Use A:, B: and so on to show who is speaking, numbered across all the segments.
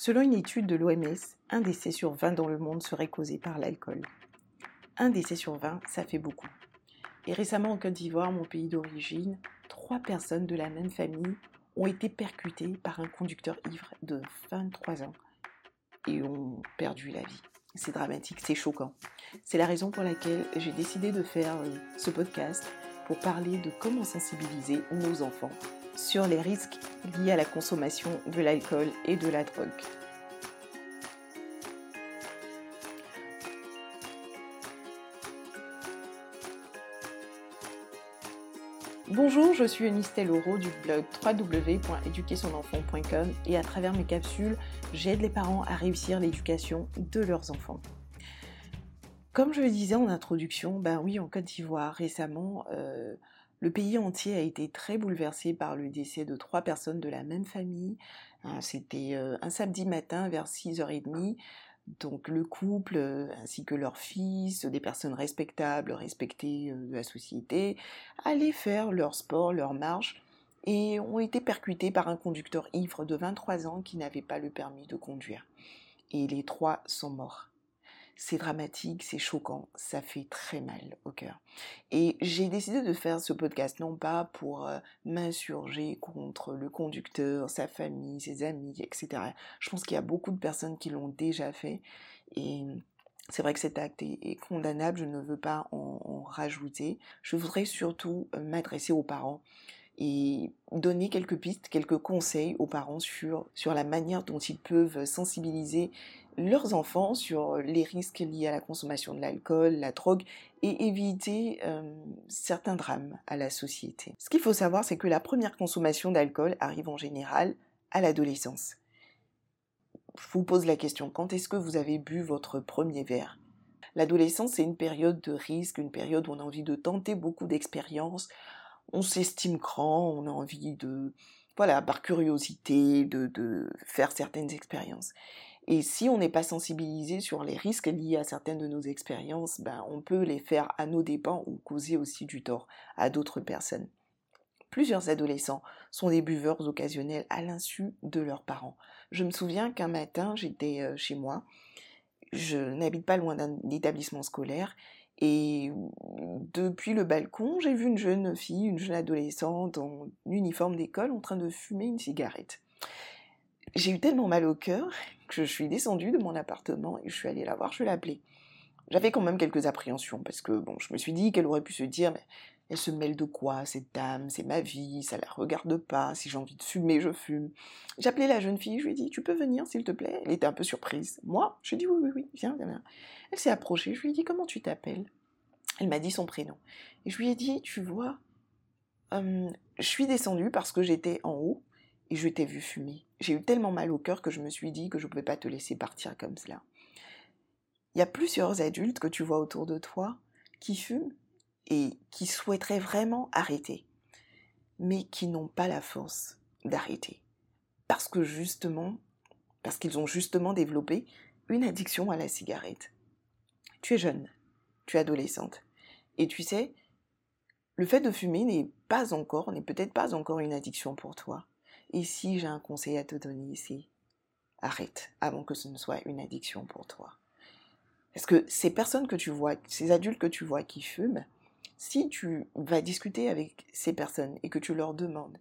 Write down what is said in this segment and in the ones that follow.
A: Selon une étude de l'OMS, un décès sur 20 dans le monde serait causé par l'alcool. Un décès sur 20, ça fait beaucoup. Et récemment en Côte d'Ivoire, mon pays d'origine, trois personnes de la même famille ont été percutées par un conducteur ivre de 23 ans et ont perdu la vie. C'est dramatique, c'est choquant. C'est la raison pour laquelle j'ai décidé de faire euh, ce podcast pour parler de comment sensibiliser nos enfants sur les risques liés à la consommation de l'alcool et de la drogue. Bonjour, je suis Eunice Teloro du blog www.éduquersonenfant.com et à travers mes capsules, j'aide les parents à réussir l'éducation de leurs enfants. Comme je le disais en introduction, ben oui, en Côte d'Ivoire, récemment, euh, le pays entier a été très bouleversé par le décès de trois personnes de la même famille. Hein, c'était euh, un samedi matin vers 6h30 donc le couple euh, ainsi que leur fils, des personnes respectables, respectées euh, de la société, allaient faire leur sport, leur marche et ont été percutés par un conducteur ivre de 23 ans qui n'avait pas le permis de conduire. Et les trois sont morts c'est dramatique, c'est choquant, ça fait très mal au cœur. Et j'ai décidé de faire ce podcast non pas pour euh, m'insurger contre le conducteur, sa famille, ses amis, etc. Je pense qu'il y a beaucoup de personnes qui l'ont déjà fait et c'est vrai que cet acte est, condamnable, je ne veux pas en, en rajouter. Je voudrais surtout euh, m'adresser aux parents et donner quelques pistes, quelques conseils aux parents sur, sur la manière dont ils peuvent sensibiliser leurs enfants sur les risques liés à la consommation de l'alcool, la drogue et éviter euh, certains drames à la société. Ce qu'il faut savoir, c'est que la première consommation d'alcool arrive en général à l'adolescence. Je vous pose la question, quand est-ce que vous avez bu votre premier verre? L'adolescence, c'est une période de risque, une période où on a envie de tenter beaucoup d'expériences, on s'estime grand, on a envie de, voilà, par curiosité, de faire certaines expériences. Et si on n'est pas sensibilisé sur les risques liés à certaines de nos expériences, ben, on peut les faire à nos dépens ou causer aussi du tort à d'autres personnes. Plusieurs adolescents sont des buveurs occasionnels à l'insu de leurs parents. Je me souviens qu'un matin, j'étais euh, chez moi, je n'habite pas loin d'un établissement scolaire, et depuis le balcon, j'ai vu une jeune fille, une jeune adolescente en uniforme d'école en train de fumer une cigarette. J'ai eu tellement mal au cœur je suis descendue de mon appartement et je suis allée la voir, je l'ai appelée. J'avais quand même quelques appréhensions parce que bon, je me suis dit qu'elle aurait pu se dire mais elle se mêle de quoi cette dame, c'est ma vie, ça la regarde pas, si j'ai envie de fumer, je fume. Appelé la jeune fille, je lui ai dit tu peux venir s'il te plaît? Elle était un peu surprise. Moi, je lui ai dit oui oui oui, viens viens. Elle s'est approchée, je lui ai dit comment tu t'appelles? Elle m'a dit son prénom. Et je lui ai dit tu vois, je suis descendue parce que j'étais en haut et je t'ai vu fumer. J'ai eu tellement mal au cœur que je me suis dit que je ne pouvais pas te laisser partir comme cela. Il y a plusieurs adultes que tu vois autour de toi qui fument et qui souhaiteraient vraiment arrêter, mais qui n'ont pas la force d'arrêter. Parce que justement, parce qu'ils ont justement développé une addiction à la cigarette. Tu es jeune, tu es adolescente, et tu sais, le fait de fumer n'est pas encore, n'est peut-être pas encore une addiction pour toi. Si j'ai un conseil à te donner ici, arrête avant que ce ne soit une addiction pour toi. Parce que ces personnes que tu vois, ces adultes que tu vois qui fument, si tu vas discuter avec ces personnes et que tu leur demandes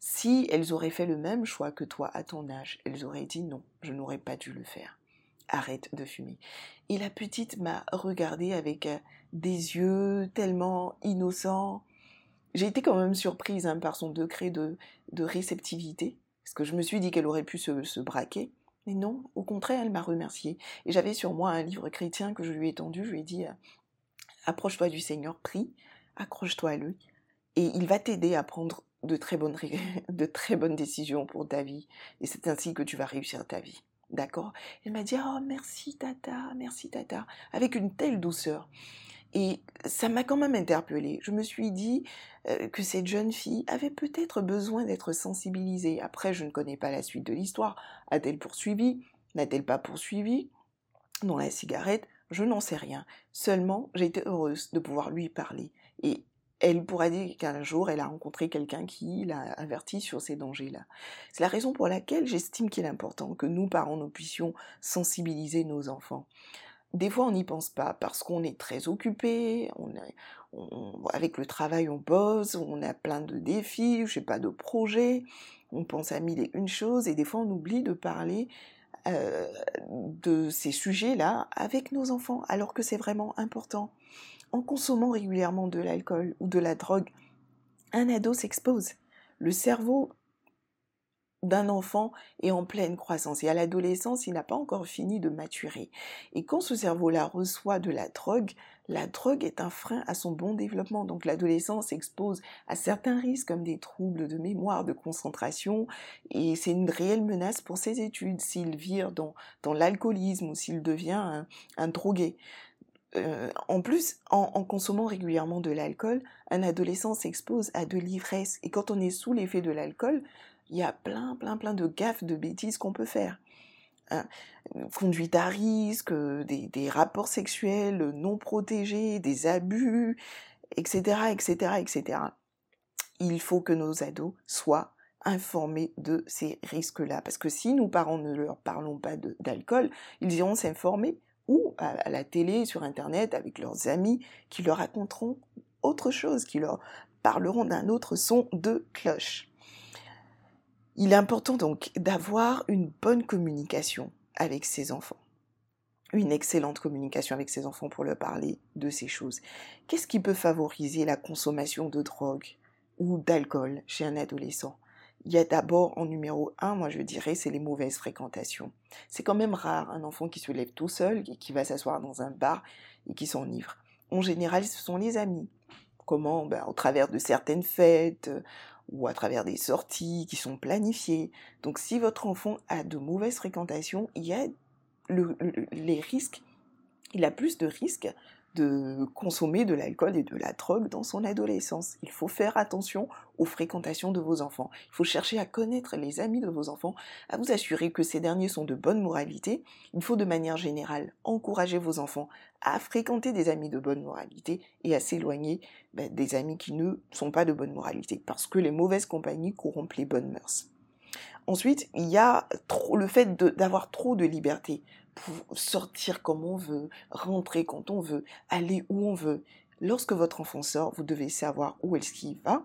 A: si elles auraient fait le même choix que toi à ton âge, elles auraient dit non, je n'aurais pas dû le faire. Arrête de fumer. Et la petite m'a regardé avec euh, des yeux tellement innocents, j'ai été quand même surprise hein, par son degré de, réceptivité, parce que je me suis dit qu'elle aurait pu se, braquer. Mais non, au contraire, elle m'a remercié. Et j'avais sur moi un livre chrétien que je lui ai tendu. Je lui ai dit euh, Approche-toi du Seigneur, prie, accroche-toi à lui, et il va t'aider à prendre de très, bonnes, de très bonnes décisions pour ta vie. Et c'est ainsi que tu vas réussir ta vie. D'accord? Elle m'a dit Oh, merci, Tata, merci, Tata, avec une telle douceur. Et ça m'a quand même interpellée. Je me suis dit euh, que cette jeune fille avait peut-être besoin d'être sensibilisée. Après, je ne connais pas la suite de l'histoire. A-t-elle poursuivi? N'a-t-elle pas poursuivi? Dans la cigarette, je n'en sais rien. Seulement, été heureuse de pouvoir lui parler. Et elle pourra dire qu'un jour, elle a rencontré quelqu'un qui l'a averti sur ces dangers-là. C'est la raison pour laquelle j'estime qu'il est important que nous, parents, nous puissions sensibiliser nos enfants. Des fois, on n'y pense pas parce qu'on est très occupé, on, avec le travail, on bosse, on a plein de défis, je sais pas, de projets, on pense à mille et une choses, et des fois, on oublie de parler euh, de ces sujets-là avec nos enfants, alors que c'est vraiment important en consommant régulièrement de l'alcool ou de la drogue, un ado s'expose. Le cerveau d'un enfant est en pleine croissance et à l'adolescence, il n'a pas encore fini de maturer. Et quand ce cerveau-là reçoit de la drogue, la drogue est un frein à son bon développement. Donc l'adolescent s'expose à certains risques comme des troubles de mémoire, de concentration, et c'est une réelle menace pour ses études s'il vire dans, dans l'alcoolisme ou s'il devient un, un drogué. Euh, en plus, en, consommant régulièrement de l'alcool, un adolescent s'expose à de l'ivresse. Et quand on est sous l'effet de l'alcool, il y a plein, plein, plein de gaffes, de bêtises qu'on peut faire. Hein. Conduite à risque, des, rapports sexuels non protégés, des abus, etc., etc., etc. Il faut que nos ados soient informés de ces risques-là. Parce que si nous, parents, ne leur parlons pas d'alcool, ils iront s'informer ou à, la télé, sur Internet, avec leurs amis, qui leur raconteront autre chose, qui leur parleront d'un autre son de cloche. Il est important donc d'avoir une bonne communication avec ses enfants. Une excellente communication avec ses enfants pour leur parler de ces choses. Qu'est-ce qui peut favoriser la consommation de drogue ou d'alcool chez un adolescent? Il y a d'abord en numéro un, moi je dirais, c'est les mauvaises fréquentations. C'est quand même rare un enfant qui se lève tout seul et qui va s'asseoir dans un bar et qui s'enivre. En général, ce sont les amis. Comment? Ben, Au travers de certaines fêtes ou à travers des sorties qui sont planifiées. Donc si votre enfant a de mauvaises fréquentations, il y a risques, il a plus de risques de consommer de l'alcool et de la drogue dans son adolescence. Il faut faire attention aux fréquentations de vos enfants. Il faut chercher à connaître les amis de vos enfants, à vous assurer que ces derniers sont de bonne moralité. Il faut de manière générale encourager vos enfants à fréquenter des amis de bonne moralité et à s'éloigner ben, des amis qui ne sont pas de bonne moralité, parce que les mauvaises compagnies corrompent les bonnes mœurs. Ensuite, il y a le fait d'avoir trop de liberté sortir comme on veut, rentrer quand on veut, aller où on veut. Lorsque votre enfant sort, vous devez savoir où est-ce qu'il va.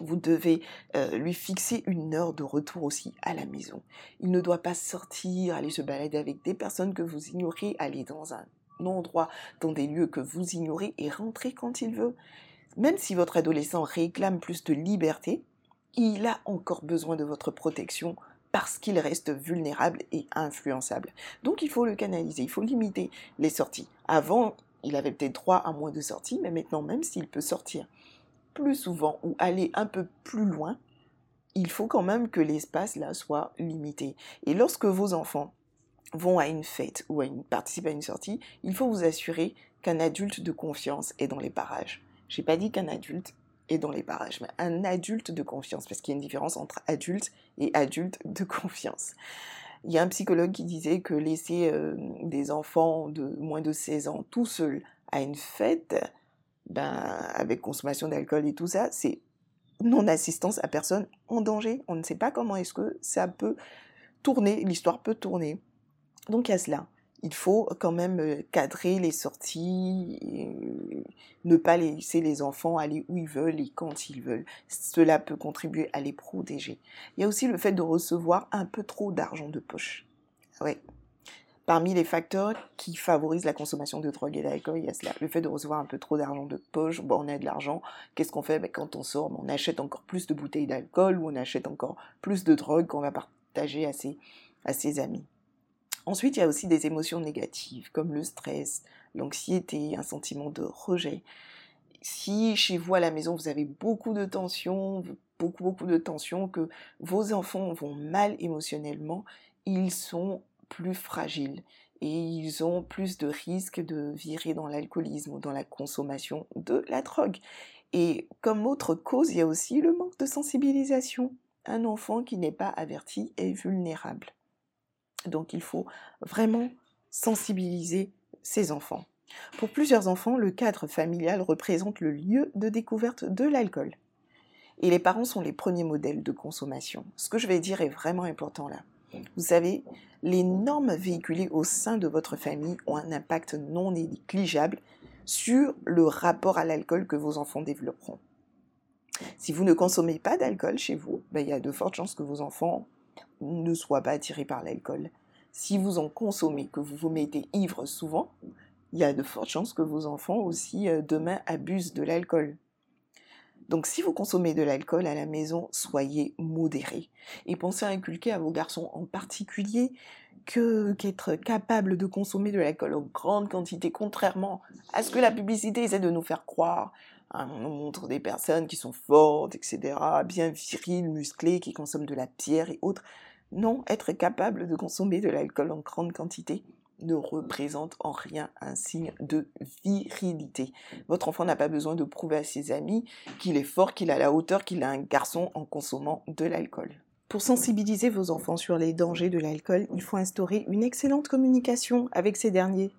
A: Vous devez euh, lui fixer une heure de retour aussi à la maison. Il ne doit pas sortir, aller se balader avec des personnes que vous ignorez, aller dans un endroit, dans des lieux que vous ignorez et rentrer quand il veut. Même si votre adolescent réclame plus de liberté, il a encore besoin de votre protection parce qu'il reste vulnérable et influençable. Donc il faut le canaliser, il faut limiter les sorties. Avant, il avait peut-être droit à moins de sorties, mais maintenant, même s'il peut sortir plus souvent ou aller un peu plus loin, il faut quand même que l'espace là soit limité. Et lorsque vos enfants vont à une fête ou participent à une sortie, il faut vous assurer qu'un adulte de confiance est dans les parages. J'ai pas dit qu'un adulte et dans les parages, mais un adulte de confiance, parce qu'il y a une différence entre adulte et adulte de confiance. Il y a un psychologue qui disait que laisser euh, des enfants de moins de 16 ans tout seuls à une fête, ben, avec consommation d'alcool et tout ça, c'est non-assistance à personne en danger. On ne sait pas comment est-ce que ça peut tourner, l'histoire peut tourner. Donc a cela il faut quand même euh, cadrer les sorties, euh, ne pas laisser les enfants aller où ils veulent et quand ils veulent. Cela peut contribuer à les protéger. Il y a aussi le fait de recevoir un peu trop d'argent de poche. Ouais. Parmi les facteurs qui favorisent la consommation de drogue et d'alcool, il y a cela. Le fait de recevoir un peu trop d'argent de poche, bon, on a de l'argent, qu'est-ce qu'on fait? Ben, Quand on sort, ben, on achète encore plus de bouteilles d'alcool ou on achète encore plus de drogue qu'on va partager à à ses amis. Ensuite, il y a aussi des émotions négatives comme le stress, l'anxiété, un sentiment de rejet. Si chez vous à la maison vous avez beaucoup de tensions, beaucoup beaucoup de tensions, que vos enfants vont mal émotionnellement, ils sont plus fragiles et ils ont plus de risques de virer dans l'alcoolisme ou dans la consommation de la drogue. Et comme autre cause, il y a aussi le manque de sensibilisation. Un enfant qui n'est pas averti est vulnérable. Donc il faut vraiment sensibiliser ses enfants. Pour plusieurs enfants, le cadre familial représente le lieu de découverte de l'alcool. Et les parents sont les premiers modèles de consommation. Ce que je vais dire est vraiment important là. Vous savez, les normes véhiculées au sein de votre famille ont un impact non négligeable sur le rapport à l'alcool que vos enfants développeront. Si vous ne consommez pas d'alcool chez vous, ben, il y a de fortes chances que vos enfants ne soient pas attirés par l'alcool. Si vous en consommez, que vous vous mettez ivre souvent, il y a de fortes chances que vos enfants aussi euh, demain abusent de l'alcool. Donc si vous consommez de l'alcool à la maison, soyez modérés. Et pensez à inculquer à vos garçons en particulier que qu'être capable de consommer de l'alcool en grande quantité, contrairement à ce que la publicité essaie de nous faire croire. Hein, on montre des personnes qui sont fortes, etc., bien viriles, musclées, qui consomment de la pierre et autres. Non, être capable de consommer de l'alcool en grande quantité, ne représente en rien un signe de virilité. Votre enfant n'a pas besoin de prouver à ses amis qu'il est fort, qu'il a la hauteur, qu'il a un garçon en consommant de l'alcool. Pour sensibiliser vos enfants sur les dangers de l'alcool, il faut instaurer une excellente communication avec ces derniers.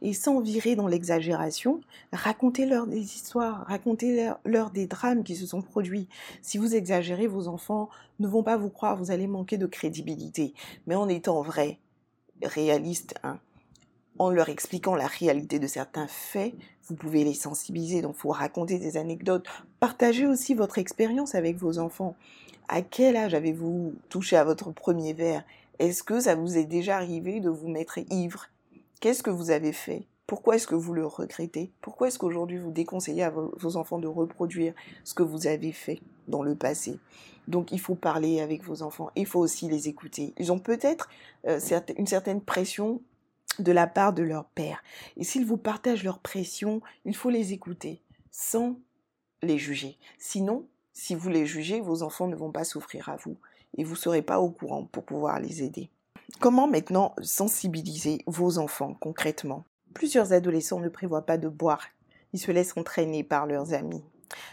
A: Et sans virer dans l'exagération, racontez-leur des histoires, racontez-leur des drames qui se sont produits. Si vous exagérez, vos enfants ne vont pas vous croire, vous allez manquer de crédibilité. Mais en étant vrai, réalistes, hein, en leur expliquant la réalité de certains faits, vous pouvez les sensibiliser, donc vous raconter des anecdotes, partagez aussi votre expérience avec vos enfants. À quel âge avez-vous touché à votre premier verre? Est-ce que ça vous est déjà arrivé de vous mettre ivre? Qu'est-ce que vous avez fait? Pourquoi est-ce que vous le regrettez? Pourquoi est-ce qu'aujourd'hui vous déconseillez à vos enfants de reproduire ce que vous avez fait dans le passé? Donc il faut parler avec vos enfants, il faut aussi les écouter. Ils ont peut-être euh, une certaine pression de la part de leur père. Et s'ils vous partagent leur pression, il faut les écouter sans les juger. Sinon, si vous les jugez, vos enfants ne vont pas souffrir à vous et vous ne serez pas au courant pour pouvoir les aider. Comment maintenant sensibiliser vos enfants concrètement? Plusieurs adolescents ne prévoient pas de boire. Ils se laissent entraîner par leurs amis.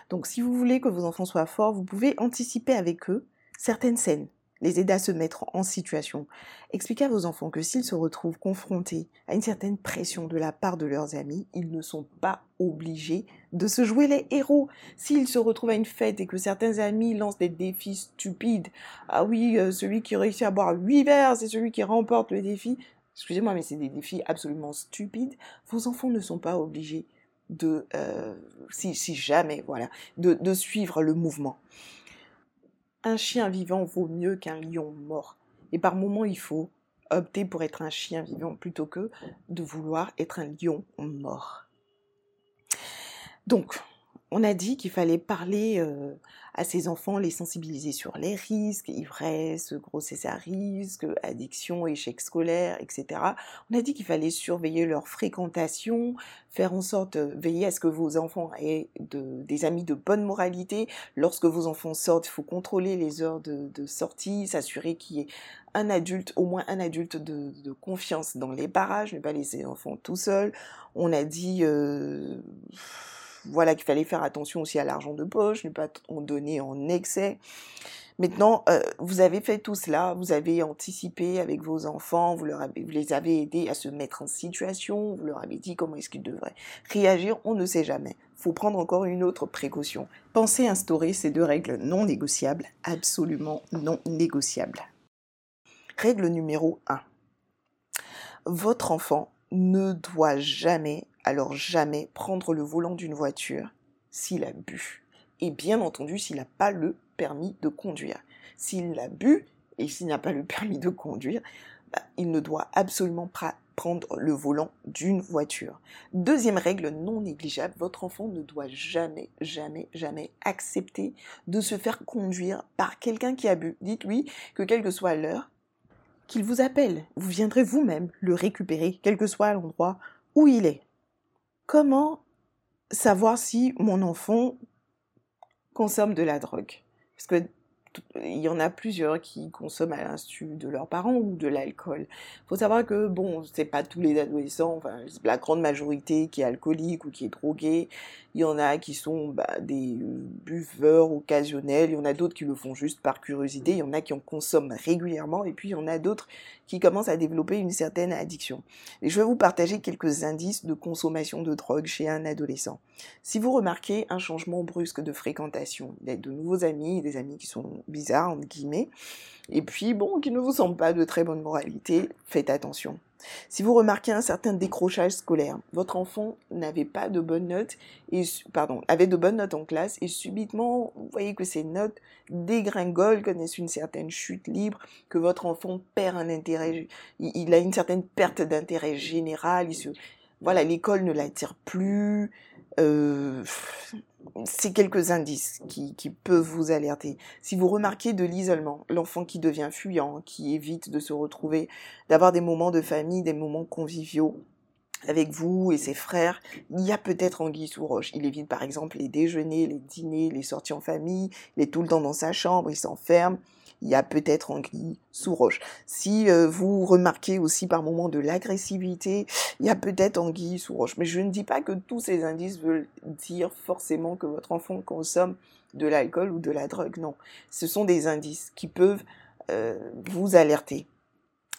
A: Donc si vous voulez que vos enfants soient forts, vous pouvez anticiper avec eux certaines scènes, les aider à se mettre en situation. Expliquez à vos enfants que s'ils se retrouvent confrontés à une certaine pression de la part de leurs amis, ils ne sont pas obligés de se jouer les héros. S'ils se retrouvent à une fête et que certains amis lancent des défis stupides, ah oui, euh, celui qui réussit à boire 8 verres, c'est celui qui remporte le défi. Excusez-moi, mais c'est des défis absolument stupides. Vos enfants ne sont pas obligés de, euh, si, jamais, voilà, de, suivre le mouvement. Un chien vivant vaut mieux qu'un lion mort. Et par moments, il faut opter pour être un chien vivant plutôt que de vouloir être un lion mort. Donc, on a dit qu'il fallait parler à ses enfants, les sensibiliser sur les risques, ivresse, grossesse à risque, addiction, échec scolaire, etc. On a dit qu'il fallait surveiller leur fréquentation, faire en sorte, veiller à ce que vos enfants aient des amis de bonne moralité. Lorsque vos enfants sortent, il faut contrôler les heures de, sortie, s'assurer qu'il y ait un adulte, au moins un adulte de, confiance dans les barrages, ne pas laisser les enfants tout seuls. On a dit... voilà qu'il fallait faire attention aussi à l'argent de poche, ne pas en donner en excès. Maintenant, euh, vous avez fait tout cela, vous avez anticipé avec vos enfants, vous, vous les avez aidés à se mettre en situation, vous leur avez dit comment est-ce qu'ils devraient réagir, on ne sait jamais. Faut prendre encore une autre précaution. Pensez instaurer ces deux règles non négociables, absolument non négociables. Règle numéro 1. Votre enfant ne doit jamais alors jamais prendre le volant d'une voiture s'il a bu. Et bien entendu, s'il n'a pas le permis de conduire. S'il a bu et s'il n'a pas le permis de conduire, bah, il ne doit absolument pas prendre le volant d'une voiture. Deuxième règle non négligeable, votre enfant ne doit jamais, jamais, jamais accepter de se faire conduire par quelqu'un qui a bu. Dites-lui que quelle que soit l'heure, qu'il vous appelle. Vous viendrez vous-même le récupérer, quel que soit l'endroit où il est. Comment savoir si mon enfant consomme de la drogue? Il y en a plusieurs qui consomment à l'insu de leurs parents ou de l'alcool. Il faut savoir que, bon, c'est pas tous les adolescents, enfin, la grande majorité qui est alcoolique ou qui est drogué. Il y en a qui sont bah, des buveurs occasionnels, il y en a d'autres qui le font juste par curiosité, il y en a qui en consomment régulièrement, et puis il y en a d'autres qui commence à développer une certaine addiction. Et je vais vous partager quelques indices de consommation de drogue chez un adolescent. Si vous remarquez un changement brusque de fréquentation, d'être de nouveaux amis, des amis qui sont bizarres, entre guillemets, et puis bon, qui ne vous semblent pas de très bonne moralité, faites attention. Si vous remarquez un certain décrochage scolaire, votre enfant n'avait pas de bonnes notes, et, pardon, avait de bonnes notes en classe, et subitement, vous voyez que ces notes dégringolent, connaissent une certaine chute libre, que votre enfant perd un intérêt, il, a une certaine perte d'intérêt général, il se, voilà, l'école ne l'attire plus, euh, c'est quelques indices qui, peuvent vous alerter. Si vous remarquez de l'isolement, l'enfant qui devient fuyant, qui évite de se retrouver, d'avoir des moments de famille, des moments conviviaux avec vous et ses frères, il y a peut-être anguille sous roche. Il évite par exemple les déjeuners, les dîners, les sorties en famille, il est tout le temps dans sa chambre, il s'enferme il y a peut-être anguille sous roche. Si euh, vous remarquez aussi par moments de l'agressivité, il y a peut-être anguille sous roche. Mais je ne dis pas que tous ces indices veulent dire forcément que votre enfant consomme de l'alcool ou de la drogue. Non, ce sont des indices qui peuvent euh, vous alerter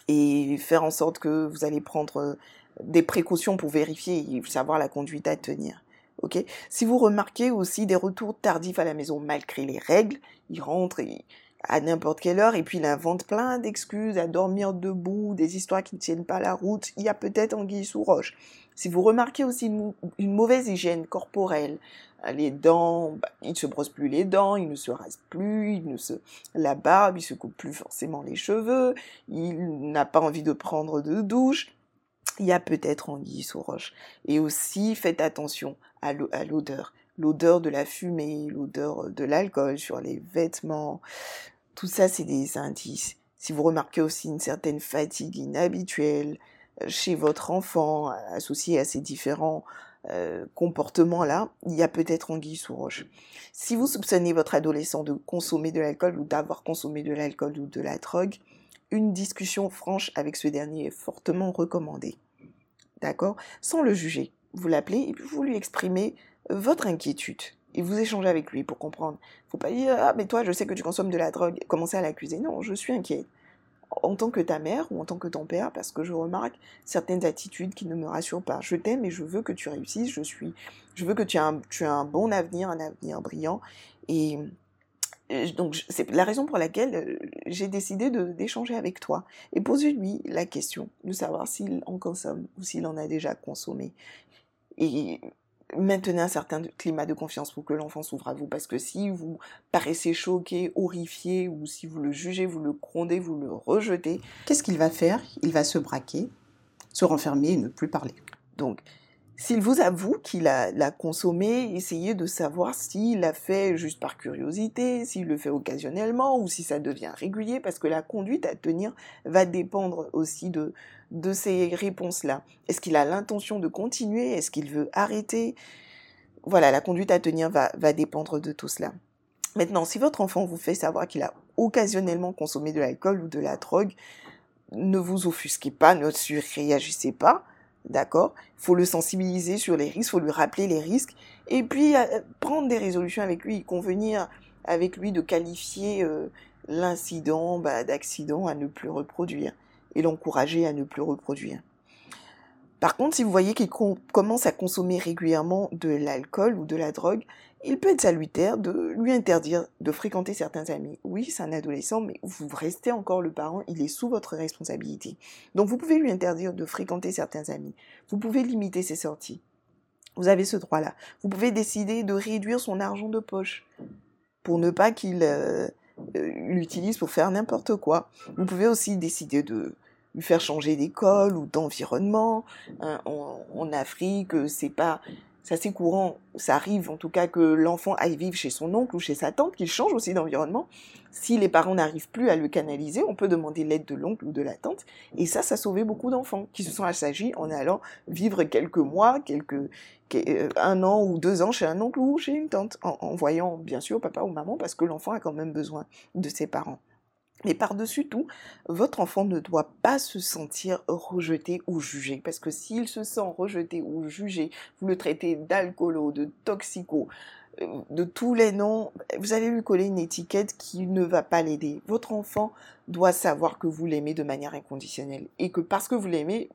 A: et faire en sorte que vous allez prendre euh, des précautions pour vérifier et savoir la conduite à tenir. Ok si vous remarquez aussi des retours tardifs à la maison malgré les règles, il rentre et à n'importe quelle heure et puis il invente plein d'excuses à dormir debout, des histoires qui ne tiennent pas la route, il y a peut-être anguille sous roche. Si vous remarquez aussi une, mauvaise hygiène corporelle, hein, les dents, bah, il ne se brosse plus les dents, il ne se rase plus, il ne se la barbe, il se coupe plus forcément les cheveux, il n'a pas envie de prendre de douche, il y a peut-être anguille sous roche. Et aussi faites attention à l'odeur l'odeur de la fumée, l'odeur de l'alcool sur les vêtements, tout ça, c'est des indices. Si vous remarquez aussi une certaine fatigue inhabituelle euh, chez votre enfant, associée à ces différents euh, comportements-là, il y a peut-être anguille sous roche. Si vous soupçonnez votre adolescent de consommer de l'alcool ou d'avoir consommé de l'alcool ou de la drogue, une discussion franche avec ce dernier est fortement recommandée. D'accord? Sans le juger. Vous l'appelez et vous lui exprimez votre inquiétude et vous échangez avec lui pour comprendre. Faut pas dire ah mais toi je sais que tu consommes de la drogue, commencer à l'accuser. Non, je suis inquiète en tant que ta mère ou en tant que ton père parce que je remarque certaines attitudes qui ne me rassurent pas. Je t'aime et je veux que tu réussisses. Je suis, je veux que tu aies un, tu aies un bon avenir, un avenir brillant et donc c'est la raison pour laquelle euh, j'ai décidé d'échanger avec toi et poser lui la question de savoir s'il en consomme ou s'il en a déjà consommé. Et maintenez un certain climat de confiance pour que l'enfant s'ouvre à vous. Parce que si vous paraissez choqué, horrifié, ou si vous le jugez, vous le grondez, vous le rejetez,
B: qu'est-ce qu'il va faire? Il va se braquer, se renfermer et ne plus parler.
A: Donc, s'il vous avoue qu'il a, l'a consommé, essayez de savoir s'il l'a fait juste par curiosité, s'il le fait occasionnellement ou si ça devient régulier, parce que la conduite à tenir va dépendre aussi de, de ces réponses-là. Est-ce qu'il a l'intention de continuer? Est-ce qu'il veut arrêter? Voilà, la conduite à tenir va, va dépendre de tout cela. Maintenant, si votre enfant vous fait savoir qu'il a occasionnellement consommé de l'alcool ou de la drogue, ne vous offusquez pas, ne surréagissez pas D'accord? Faut le sensibiliser sur les risques, faut lui rappeler les risques, et puis euh, prendre des résolutions avec lui, convenir avec lui de qualifier euh, l'incident bah, d'accident à ne plus reproduire, et l'encourager à ne plus reproduire. Par contre, si vous voyez qu'il commence à consommer régulièrement de l'alcool ou de la drogue, il peut être salutaire de lui interdire de fréquenter certains amis. Oui, c'est un adolescent, mais vous restez encore le parent, il est sous votre responsabilité. Donc vous pouvez lui interdire de fréquenter certains amis. Vous pouvez limiter ses sorties. Vous avez ce droit-là. Vous pouvez décider de réduire son argent de poche pour ne pas qu'il euh, euh, l'utilise pour faire n'importe quoi. Vous pouvez aussi décider de lui faire changer d'école ou d'environnement. Hein, en, Afrique, c'est pas c'est courant, ça arrive en tout cas que l'enfant aille vivre chez son oncle ou chez sa tante, qu'il change aussi d'environnement. Si les parents n'arrivent plus à le canaliser, on peut demander l'aide de l'oncle ou de la tante. Et ça, ça sauvé beaucoup d'enfants qui se sont assagis en allant vivre quelques mois, quelques, euh, un an ou deux ans chez un oncle ou chez une tante, en voyant bien sûr papa ou maman, parce que l'enfant a quand même besoin de ses parents. Mais par-dessus tout, votre enfant ne doit pas se sentir rejeté ou jugé. Parce que s'il se sent rejeté ou jugé, vous le traitez d'alcoolo, de toxico, de tous les noms, vous allez lui coller une étiquette qui ne va pas l'aider. Votre enfant doit savoir que vous l'aimez de manière inconditionnelle et que parce que vous l'aimez,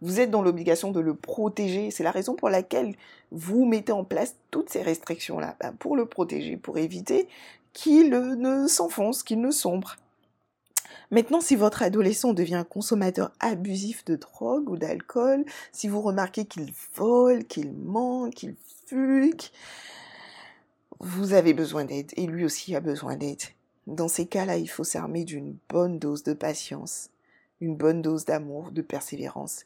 A: vous êtes dans l'obligation de le protéger. C'est la raison pour laquelle vous mettez en place toutes ces restrictions-là, ben, pour le protéger, pour éviter qu'il ne s'enfonce, qu'il ne sombre. Maintenant, si votre adolescent devient un consommateur abusif de drogue ou d'alcool, si vous remarquez qu'il vole, qu'il ment, qu'il fugue, vous avez besoin d'aide et lui aussi a besoin d'aide. Dans ces cas-là, il faut s'armer d'une bonne dose de patience, une bonne dose d'amour, de persévérance.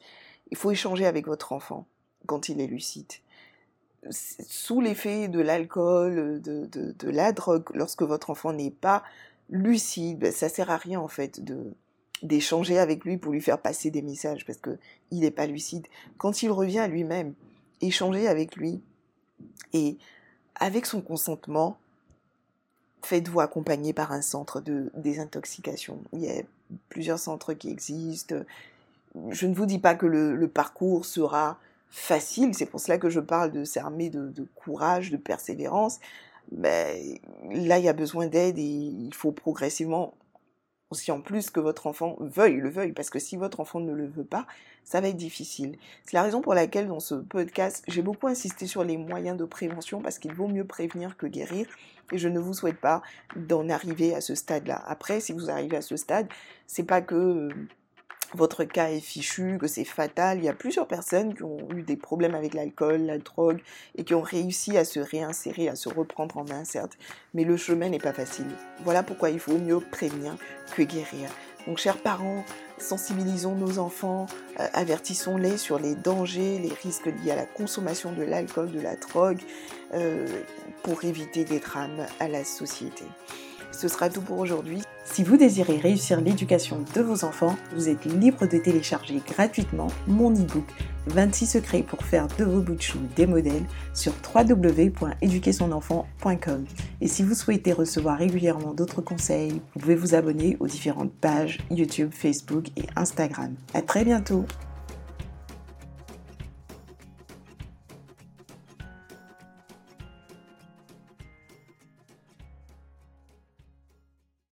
A: Il faut échanger avec votre enfant quand il est lucide. Sous l'effet de l'alcool, de, de, la drogue, lorsque votre enfant n'est pas lucide, ben, ça sert à rien en fait de d'échanger avec lui pour lui faire passer des messages parce que il n'est pas lucide. Quand il revient à lui-même, échanger avec lui et avec son consentement, faites-vous accompagner par un centre de désintoxication. Il y a plusieurs centres qui existent. Je ne vous dis pas que le, parcours sera facile, c'est pour cela que je parle de s'armer de, de, courage, de persévérance. Mais là, il y a besoin d'aide et il faut progressivement aussi en plus que votre enfant veuille le veuille, parce que si votre enfant ne le veut pas, ça va être difficile. C'est la raison pour laquelle dans ce podcast, j'ai beaucoup insisté sur les moyens de prévention, parce qu'il vaut mieux prévenir que guérir, et je ne vous souhaite pas d'en arriver à ce stade-là. Après, si vous arrivez à ce stade, c'est pas que votre cas est fichu, que c'est fatal. Il y a plusieurs personnes qui ont eu des problèmes avec l'alcool, la drogue, et qui ont réussi à se réinsérer, à se reprendre en main, certes. Mais le chemin n'est pas facile. Voilà pourquoi il faut mieux prévenir que guérir. Donc, chers parents, sensibilisons nos enfants, euh, avertissons-les sur les dangers, les risques liés à la consommation de l'alcool, de la drogue, euh, pour éviter des drames à la société. Ce sera tout pour aujourd'hui. Si vous désirez réussir l'éducation de vos enfants, vous êtes libre de télécharger gratuitement mon e-book 26 secrets pour faire de vos bouts de chou des modèles sur www.éduquersonenfant.com. Et si vous souhaitez recevoir régulièrement d'autres conseils, vous pouvez vous abonner aux différentes pages YouTube, Facebook et Instagram. À très bientôt!